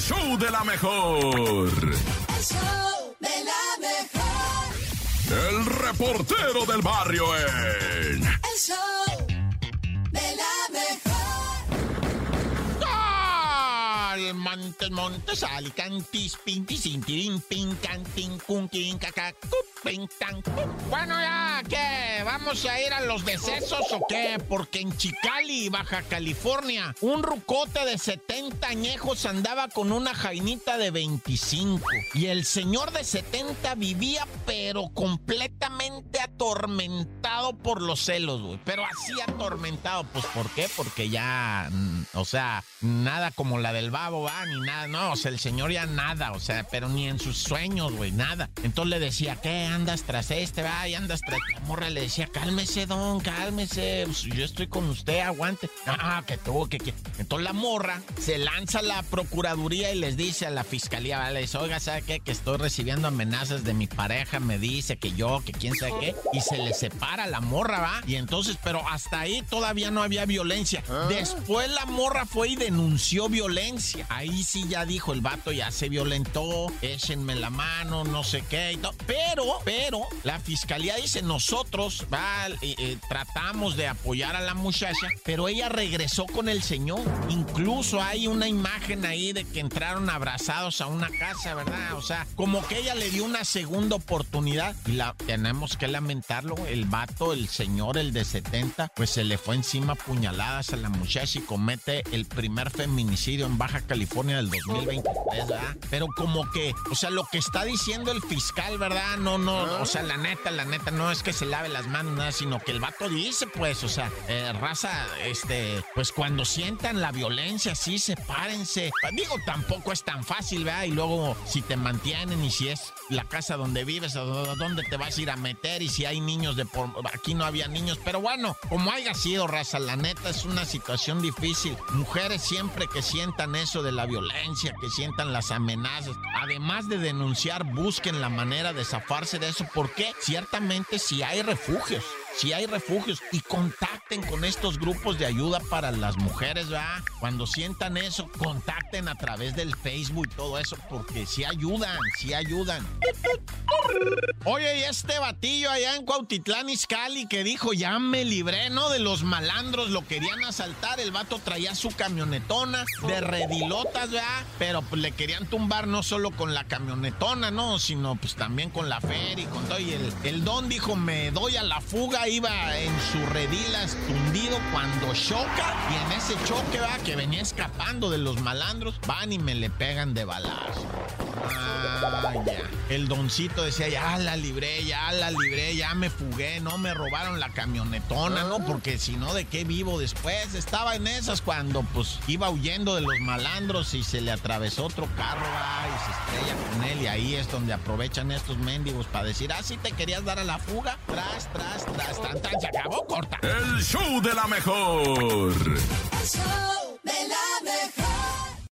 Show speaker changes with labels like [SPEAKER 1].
[SPEAKER 1] show de la mejor.
[SPEAKER 2] El show de la mejor.
[SPEAKER 1] El reportero del barrio en.
[SPEAKER 2] El show de la mejor.
[SPEAKER 3] Al Montes, Montes, Alicantis, Pintis, Intirin, Pincantin, Kunkin, Caca, Pin, tan, cu. Bueno, ya, ¿qué? ¿Vamos a ir a los decesos o qué? Porque en Chicali, Baja California, un rucote de 70 añejos andaba con una jainita de 25. Y el señor de 70 vivía, pero completamente atormentado por los celos, güey. Pero así atormentado. Pues, ¿por qué? Porque ya, mm, o sea, nada como la del babo, va, ni nada. No, o sea, el señor ya nada, o sea, pero ni en sus sueños, güey, nada. Entonces le decía, ¿qué? Andas tras este, va, y andas tras. La morra le decía, cálmese, don, cálmese. pues, yo estoy con usted, aguante. Ah, que tú, que, que. Entonces la morra se lanza a la procuraduría y les dice a la fiscalía, ¿vale? Le dice, oiga, ¿sabe qué? Que estoy recibiendo amenazas de mi pareja, me dice que yo, que quién sabe qué. Y se le separa la morra, va. Y entonces, pero hasta ahí todavía no había violencia. Después la morra fue y denunció violencia. Ahí sí ya dijo el vato, ya se violentó, échenme la mano, no sé qué y todo. Pero, pero, la fiscalía dice, nosotros, eh, eh, tratamos de apoyar a la muchacha, pero ella regresó con el señor. Incluso hay una imagen ahí de que entraron abrazados a una casa, ¿verdad? O sea, como que ella le dio una segunda oportunidad y tenemos que lamentarlo. El vato, el señor, el de 70, pues se le fue encima puñaladas a la muchacha y comete el primer feminicidio en Baja California del 2023, ¿verdad? Pero como que, o sea, lo que está diciendo el fiscal, ¿verdad? No, no, o sea, la neta, la neta, no es que se lave las manos, nada, sino que el vato dice, pues, o sea, eh, raza, este, pues cuando sientan la violencia, sí, sepárense. Digo, tampoco es tan fácil, ¿verdad? Y luego, si te mantienen y si es la casa donde vives, do- dónde te vas a ir a meter y si hay niños de por... Aquí no había niños, pero bueno, como haya sido, raza, la neta es una situación difícil. Mujeres siempre que sientan eso de la violencia, que sientan las amenazas, además de denunciar, busquen la manera de zafarse de eso, porque ciertamente si hay refugios, si hay refugios y contacten con estos grupos de ayuda para las mujeres, ¿verdad? Cuando sientan eso, contacten a través del Facebook y todo eso, porque si ayudan, si ayudan. Oye, y este batillo allá en Cuautitlán, Izcalli, que dijo, ya me libré, ¿no? De los malandros, lo querían asaltar, el vato traía su camionetona de redilotas, ¿verdad? Pero pues le querían tumbar no solo con la camionetona, ¿no? Sino pues también con la feria y con todo. Y el, el don dijo, me doy a la fuga, iba en su redilas tundido cuando choca. Y en ese choque, va, que venía escapando de los malandros, van y me le pegan de balazo. Ah, ya. El doncito decía, ya la libré, ya la libré, ya me fugué, no me robaron la camionetona, ¿no? Porque si no, ¿de qué vivo después? Estaba en esas cuando, pues, iba huyendo de los malandros y se le atravesó otro carro, va, y se. Y ahí es donde aprovechan estos mendigos para decir, ah, sí te querías dar a la fuga. Tras, tras, tras, tan, tan, se acabó, corta.
[SPEAKER 1] El show de la mejor.
[SPEAKER 2] El show